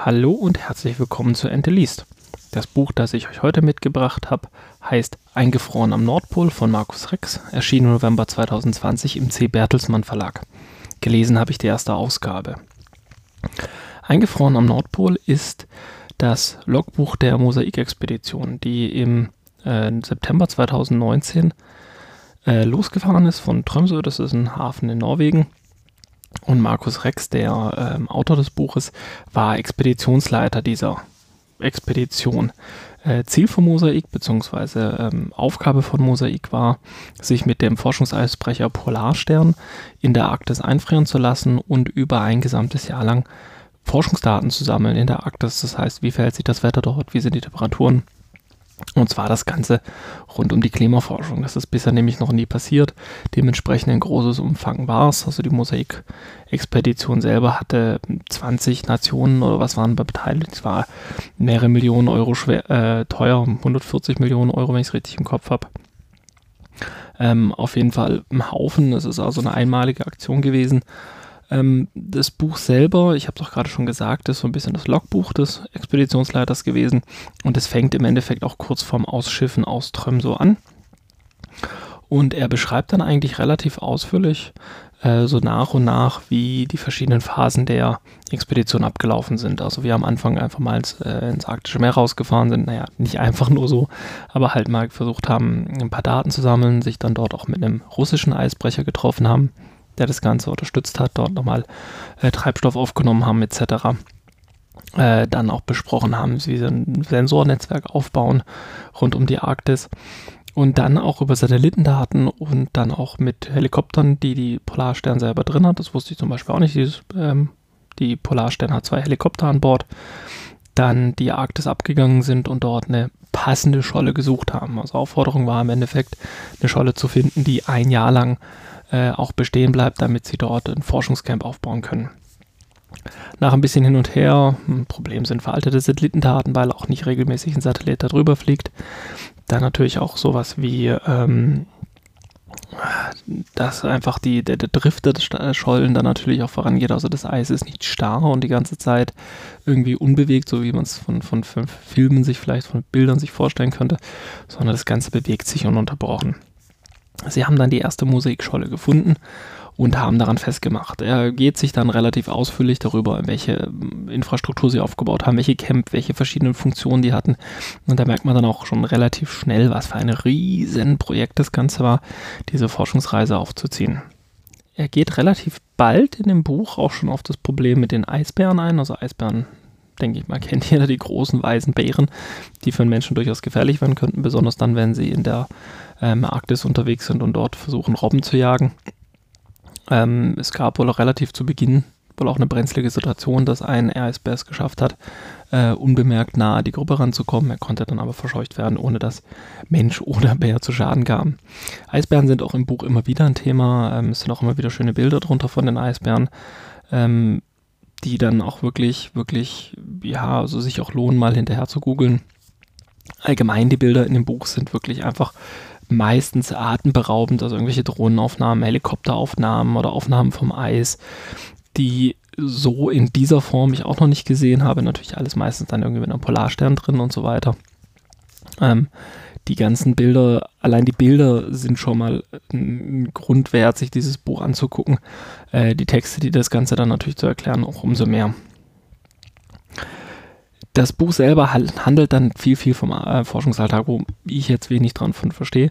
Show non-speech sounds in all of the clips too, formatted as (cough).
Hallo und herzlich willkommen zu Ente liest. Das Buch, das ich euch heute mitgebracht habe, heißt Eingefroren am Nordpol von Markus Rex, erschien im November 2020 im C. Bertelsmann Verlag. Gelesen habe ich die erste Ausgabe. Eingefroren am Nordpol ist das Logbuch der Mosaikexpedition, die im äh, September 2019 äh, losgefahren ist von Tromsø, das ist ein Hafen in Norwegen. Und Markus Rex, der ähm, Autor des Buches, war Expeditionsleiter dieser Expedition. Äh, Ziel von Mosaik bzw. Ähm, Aufgabe von Mosaik war, sich mit dem Forschungseisbrecher Polarstern in der Arktis einfrieren zu lassen und über ein gesamtes Jahr lang Forschungsdaten zu sammeln in der Arktis. Das heißt, wie verhält sich das Wetter dort, wie sind die Temperaturen, und zwar das Ganze rund um die Klimaforschung. Das ist bisher nämlich noch nie passiert. Dementsprechend ein großes Umfang war es. Also die Mosaik-Expedition selber hatte 20 Nationen oder was waren beteiligt. Es war mehrere Millionen Euro schwer, äh, teuer, 140 Millionen Euro, wenn ich es richtig im Kopf habe. Ähm, auf jeden Fall ein Haufen. Es ist also eine einmalige Aktion gewesen. Ähm, das Buch selber, ich habe es auch gerade schon gesagt, ist so ein bisschen das Logbuch des Expeditionsleiters gewesen und es fängt im Endeffekt auch kurz vorm Ausschiffen aus Trömso an. Und er beschreibt dann eigentlich relativ ausführlich äh, so nach und nach, wie die verschiedenen Phasen der Expedition abgelaufen sind. Also wir am Anfang einfach mal ins, äh, ins arktische Meer rausgefahren sind. Naja, nicht einfach nur so, aber halt mal versucht haben, ein paar Daten zu sammeln, sich dann dort auch mit einem russischen Eisbrecher getroffen haben der das Ganze unterstützt hat, dort nochmal äh, Treibstoff aufgenommen haben etc. Äh, dann auch besprochen haben, wie sie ein Sensornetzwerk aufbauen rund um die Arktis und dann auch über Satellitendaten und dann auch mit Helikoptern, die die Polarstern selber drin hat. Das wusste ich zum Beispiel auch nicht. Dieses, ähm, die Polarstern hat zwei Helikopter an Bord. Dann die Arktis abgegangen sind und dort eine passende Scholle gesucht haben. Also Aufforderung war im Endeffekt, eine Scholle zu finden, die ein Jahr lang äh, auch bestehen bleibt, damit sie dort ein Forschungscamp aufbauen können. Nach ein bisschen hin und her, ein Problem sind veraltete Satellitendaten, weil auch nicht regelmäßig ein Satellit darüber fliegt. Dann natürlich auch sowas wie, ähm, dass einfach die, der, der Drift der Schollen dann natürlich auch vorangeht. Also das Eis ist nicht starr und die ganze Zeit irgendwie unbewegt, so wie man es von, von Filmen sich vielleicht, von Bildern sich vorstellen könnte, sondern das Ganze bewegt sich ununterbrochen. Sie haben dann die erste Mosaikscholle gefunden und haben daran festgemacht. Er geht sich dann relativ ausführlich darüber, welche ähm, Infrastruktur sie aufgebaut haben, welche Camp, welche verschiedenen Funktionen die hatten. Und da merkt man dann auch schon relativ schnell, was für ein Riesenprojekt das Ganze war, diese Forschungsreise aufzuziehen. Er geht relativ bald in dem Buch auch schon auf das Problem mit den Eisbären ein. Also Eisbären, denke ich mal, (laughs) kennt jeder die großen weißen Bären, die für einen Menschen durchaus gefährlich werden könnten, besonders dann, wenn sie in der ähm, Arktis unterwegs sind und dort versuchen, Robben zu jagen. Ähm, es gab wohl auch relativ zu Beginn wohl auch eine brenzlige Situation, dass ein Eisbär es geschafft hat, äh, unbemerkt nahe die Gruppe ranzukommen. Er konnte dann aber verscheucht werden, ohne dass Mensch oder Bär zu Schaden kam. Eisbären sind auch im Buch immer wieder ein Thema. Ähm, es sind auch immer wieder schöne Bilder drunter von den Eisbären, ähm, die dann auch wirklich, wirklich, ja, also sich auch lohnen, mal hinterher zu googeln. Allgemein die Bilder in dem Buch sind wirklich einfach meistens atemberaubend, also irgendwelche Drohnenaufnahmen, Helikopteraufnahmen oder Aufnahmen vom Eis, die so in dieser Form ich auch noch nicht gesehen habe. Natürlich alles meistens dann irgendwie mit einem Polarstern drin und so weiter. Ähm, die ganzen Bilder, allein die Bilder sind schon mal ein Grund wert, sich dieses Buch anzugucken. Äh, die Texte, die das Ganze dann natürlich zu erklären, auch umso mehr das Buch selber handelt dann viel, viel vom äh, Forschungsalltag, wo ich jetzt wenig dran von verstehe,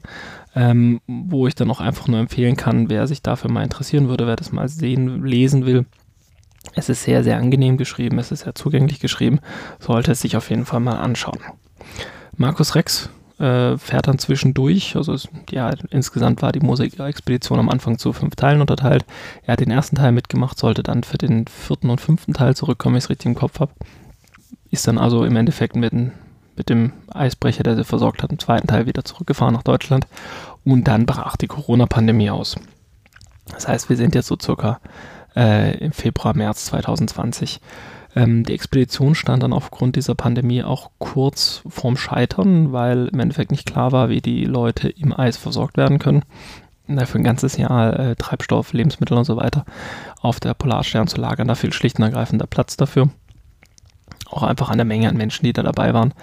ähm, wo ich dann auch einfach nur empfehlen kann, wer sich dafür mal interessieren würde, wer das mal sehen, lesen will. Es ist sehr, sehr angenehm geschrieben, es ist sehr zugänglich geschrieben, sollte es sich auf jeden Fall mal anschauen. Markus Rex äh, fährt dann zwischendurch, also es, ja, insgesamt war die Mosaik-Expedition am Anfang zu fünf Teilen unterteilt. Er hat den ersten Teil mitgemacht, sollte dann für den vierten und fünften Teil zurückkommen, wenn ich es richtig im Kopf habe ist dann also im Endeffekt mit, mit dem Eisbrecher, der sie versorgt hat, im zweiten Teil wieder zurückgefahren nach Deutschland. Und dann brach die Corona-Pandemie aus. Das heißt, wir sind jetzt so circa äh, im Februar, März 2020. Ähm, die Expedition stand dann aufgrund dieser Pandemie auch kurz vorm Scheitern, weil im Endeffekt nicht klar war, wie die Leute im Eis versorgt werden können. Für ein ganzes Jahr äh, Treibstoff, Lebensmittel und so weiter auf der Polarstern zu lagern, da fehlt schlicht und ergreifend der Platz dafür. Auch einfach an der Menge an Menschen, die da dabei waren.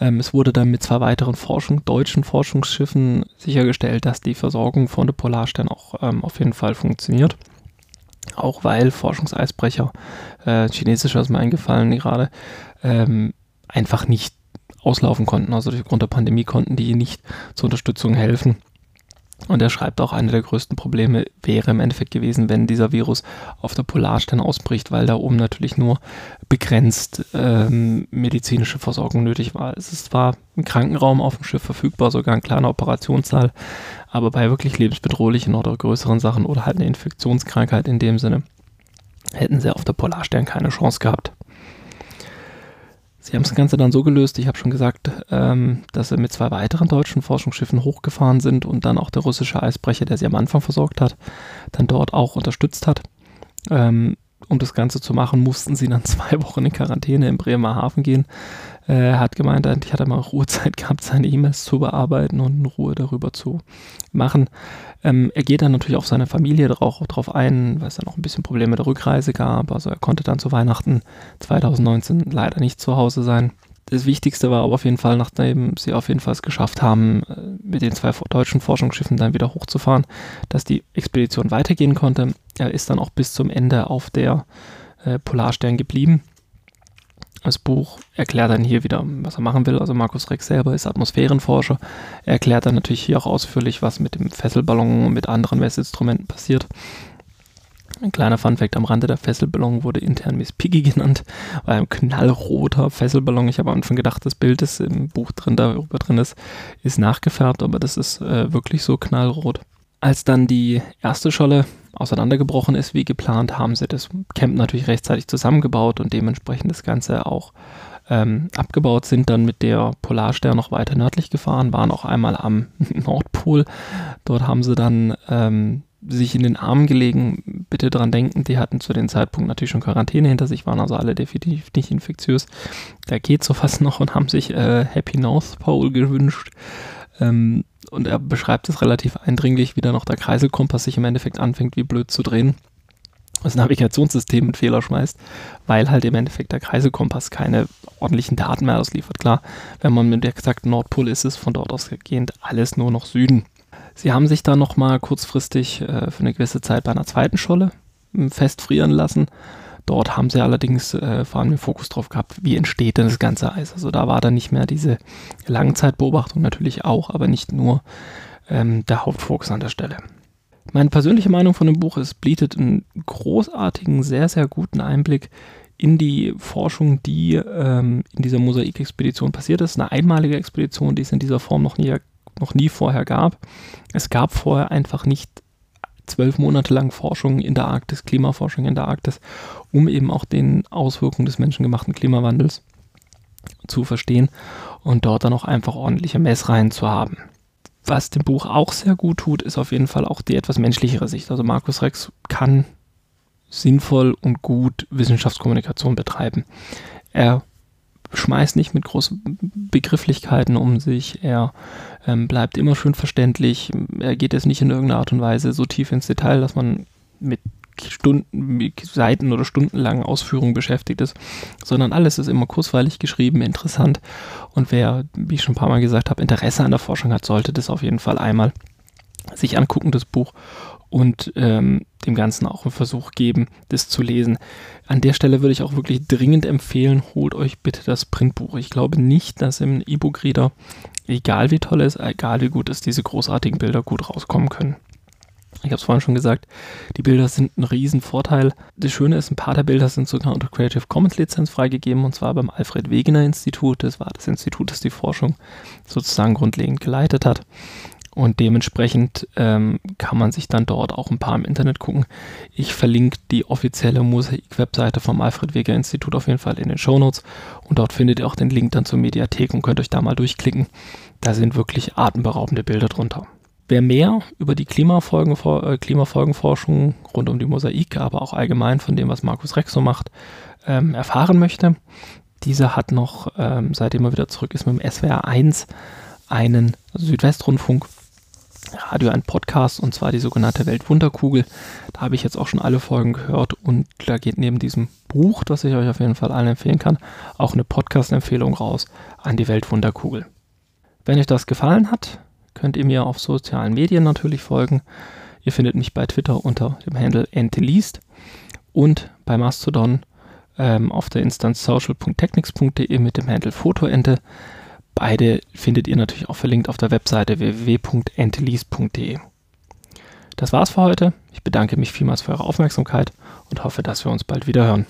Ähm, es wurde dann mit zwei weiteren Forschung, deutschen Forschungsschiffen sichergestellt, dass die Versorgung von der Polarstern auch ähm, auf jeden Fall funktioniert. Auch weil Forschungseisbrecher, äh, chinesischer ist mir eingefallen gerade, ähm, einfach nicht auslaufen konnten. Also aufgrund der Pandemie konnten die nicht zur Unterstützung helfen. Und er schreibt auch, eine der größten Probleme wäre im Endeffekt gewesen, wenn dieser Virus auf der Polarstern ausbricht, weil da oben natürlich nur begrenzt ähm, medizinische Versorgung nötig war. Es ist zwar ein Krankenraum auf dem Schiff verfügbar, sogar ein kleiner Operationssaal, aber bei wirklich lebensbedrohlichen oder größeren Sachen oder halt eine Infektionskrankheit in dem Sinne hätten sie auf der Polarstern keine Chance gehabt. Sie haben das Ganze dann so gelöst, ich habe schon gesagt, ähm, dass sie mit zwei weiteren deutschen Forschungsschiffen hochgefahren sind und dann auch der russische Eisbrecher, der sie am Anfang versorgt hat, dann dort auch unterstützt hat. Ähm, um das Ganze zu machen, mussten sie dann (laughs) zwei Wochen in Quarantäne in Bremerhaven gehen. Äh, er hat gemeint, ich hatte mal Ruhezeit (laughs) gehabt, seine E-Mails zu bearbeiten und in Ruhe darüber zu machen. Ähm, er geht dann natürlich auf seine Familie drauf, drauf ein, weil es dann auch ein bisschen Probleme mit der Rückreise gab. Also er konnte dann zu Weihnachten 2019 leider nicht zu Hause sein. Das Wichtigste war aber auf jeden Fall, nachdem sie auf jeden Fall es geschafft haben, äh, mit den zwei deutschen Forschungsschiffen dann wieder hochzufahren, dass die Expedition weitergehen konnte. Er ist dann auch bis zum Ende auf der äh, Polarstern geblieben. Das Buch erklärt dann hier wieder, was er machen will. Also Markus Rex selber ist Atmosphärenforscher. Er erklärt dann natürlich hier auch ausführlich, was mit dem Fesselballon und mit anderen Messinstrumenten passiert. Ein kleiner Funfact am Rande, der Fesselballon wurde intern Miss Piggy genannt, weil ein knallroter Fesselballon, ich habe am Anfang gedacht, das Bild, das im Buch drin, darüber drin ist, ist nachgefärbt, aber das ist äh, wirklich so knallrot. Als dann die erste Scholle auseinandergebrochen ist, wie geplant, haben sie das Camp natürlich rechtzeitig zusammengebaut und dementsprechend das Ganze auch ähm, abgebaut, sind dann mit der Polarstern noch weiter nördlich gefahren, waren auch einmal am (laughs) Nordpol. Dort haben sie dann ähm, sich in den Arm gelegen. Bitte dran denken, die hatten zu dem Zeitpunkt natürlich schon Quarantäne hinter sich, waren also alle definitiv nicht infektiös. Da geht so fast (laughs) noch und haben sich äh, Happy North Pole gewünscht. Ähm, und er beschreibt es relativ eindringlich, wie dann noch der Kreiselkompass sich im Endeffekt anfängt, wie blöd zu drehen. Das Navigationssystem mit Fehler schmeißt, weil halt im Endeffekt der Kreiselkompass keine ordentlichen Daten mehr ausliefert. Klar, wenn man mit der exakten Nordpol ist, ist von dort ausgehend alles nur noch Süden. Sie haben sich dann nochmal kurzfristig äh, für eine gewisse Zeit bei einer zweiten Scholle hm, festfrieren lassen. Dort haben sie allerdings äh, vor allem den Fokus drauf gehabt, wie entsteht denn das ganze Eis. Also da war dann nicht mehr diese Langzeitbeobachtung natürlich auch, aber nicht nur ähm, der Hauptfokus an der Stelle. Meine persönliche Meinung von dem Buch ist, bietet einen großartigen, sehr, sehr guten Einblick in die Forschung, die ähm, in dieser Mosaikexpedition passiert ist. Eine einmalige Expedition, die es in dieser Form noch nie noch nie vorher gab. Es gab vorher einfach nicht zwölf Monate lang Forschung in der Arktis, Klimaforschung in der Arktis, um eben auch den Auswirkungen des menschengemachten Klimawandels zu verstehen und dort dann auch einfach ordentliche Messreihen zu haben. Was dem Buch auch sehr gut tut, ist auf jeden Fall auch die etwas menschlichere Sicht. Also Markus Rex kann sinnvoll und gut Wissenschaftskommunikation betreiben. Er schmeißt nicht mit großen Begrifflichkeiten um sich. Er ähm, bleibt immer schön verständlich. Er geht jetzt nicht in irgendeiner Art und Weise so tief ins Detail, dass man mit Stunden, mit Seiten oder stundenlangen Ausführungen beschäftigt ist, sondern alles ist immer kurzweilig geschrieben, interessant. Und wer, wie ich schon ein paar Mal gesagt habe, Interesse an der Forschung hat, sollte das auf jeden Fall einmal sich angucken, das Buch, und ähm, dem Ganzen auch einen Versuch geben, das zu lesen. An der Stelle würde ich auch wirklich dringend empfehlen, holt euch bitte das Printbuch. Ich glaube nicht, dass im E-Book-Reader, egal wie toll es, egal wie gut es, diese großartigen Bilder gut rauskommen können. Ich habe es vorhin schon gesagt, die Bilder sind ein Riesenvorteil. Das Schöne ist, ein paar der Bilder sind sogar unter Creative Commons Lizenz freigegeben und zwar beim Alfred Wegener Institut. Das war das Institut, das die Forschung sozusagen grundlegend geleitet hat. Und dementsprechend ähm, kann man sich dann dort auch ein paar im Internet gucken. Ich verlinke die offizielle Mosaik-Webseite vom Alfred Wegener Institut auf jeden Fall in den Show Notes. Und dort findet ihr auch den Link dann zur Mediathek und könnt euch da mal durchklicken. Da sind wirklich atemberaubende Bilder drunter. Wer mehr über die Klimafolgen, äh, Klimafolgenforschung rund um die Mosaik, aber auch allgemein von dem, was Markus Rex so macht, ähm, erfahren möchte, dieser hat noch, ähm, seitdem er wieder zurück ist mit dem SWR 1, einen Südwestrundfunk Radio ein Podcast und zwar die sogenannte Weltwunderkugel. Da habe ich jetzt auch schon alle Folgen gehört und da geht neben diesem Buch, das ich euch auf jeden Fall allen empfehlen kann, auch eine Podcast-Empfehlung raus an die Weltwunderkugel. Wenn euch das gefallen hat, könnt ihr mir auf sozialen Medien natürlich folgen. Ihr findet mich bei Twitter unter dem Handle enteleast und bei Mastodon ähm, auf der Instanz social.technics.de mit dem Handle Fotoente. Beide findet ihr natürlich auch verlinkt auf der Webseite www.entelease.de. Das war's für heute. Ich bedanke mich vielmals für eure Aufmerksamkeit und hoffe, dass wir uns bald wieder hören.